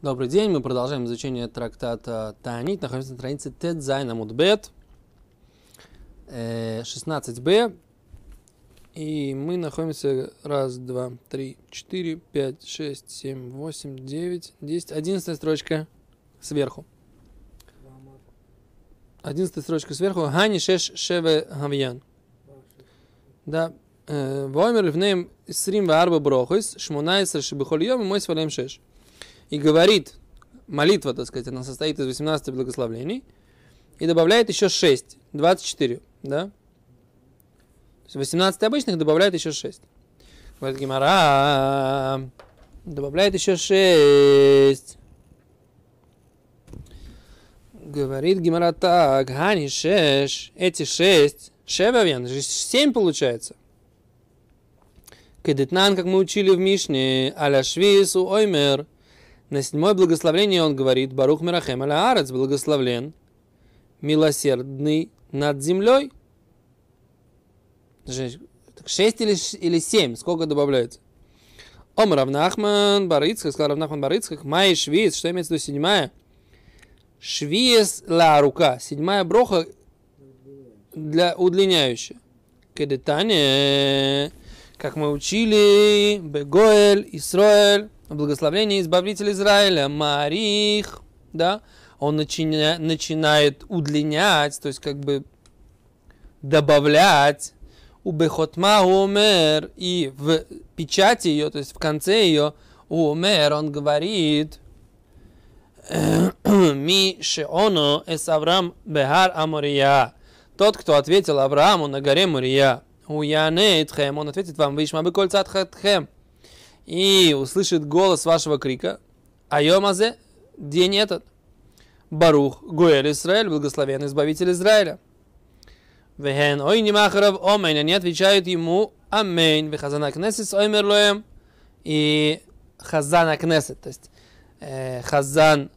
Добрый день, мы продолжаем изучение трактата Таанит. Находимся на странице Тедзайн Амудбет, 16b. И мы находимся раз, два, три, четыре, пять, шесть, семь, восемь, девять, десять, одиннадцатая строчка сверху. Одиннадцатая строчка сверху. Хани шеш шеве гавьян. Да. Воймер в нем срим варба брохис, шмунайсер шебихоль йом, мой свалем шеш и говорит, молитва, так сказать, она состоит из 18 благословлений, и добавляет еще 6, 24, да? То есть 18 обычных добавляет еще 6. Говорит Гимара, добавляет еще 6. Говорит Гимара так, Гани 6, эти 6, Шевавен, 7 получается. Кедетнан, как мы учили в Мишне, аля швису оймер – на седьмое благословение он говорит, Барух Мирахем аля Арец, благословлен, милосердный над землей. Шесть или, или семь, сколько добавляется? Ом Равнахман Барыцкак, сказал Равнахман Барыцкак, Май Швиц, что имеется в виду седьмая? Швиес ла рука, седьмая броха для удлиняющая. Кедетане, как мы учили, Бегоэль, Исроэль, благословение избавителя Израиля, Марих, да, он начиня, начинает удлинять, то есть как бы добавлять у Бехотма умер, и в печати ее, то есть в конце ее, умер, он говорит, ми шеоно эс Авраам бехар Амория. Тот, кто ответил Аврааму на горе Мория, у Яне он ответит вам, вишма бы кольца хатхем и услышит голос вашего крика, Айомазе, день этот, Барух, Гуэль Израиль, благословен Избавитель Израиля. Вехен, ой, не махаров, омейн, они отвечают ему, амейн, вехазана кнесис, оймер лоем, и хазана кнесет, то есть э, хазан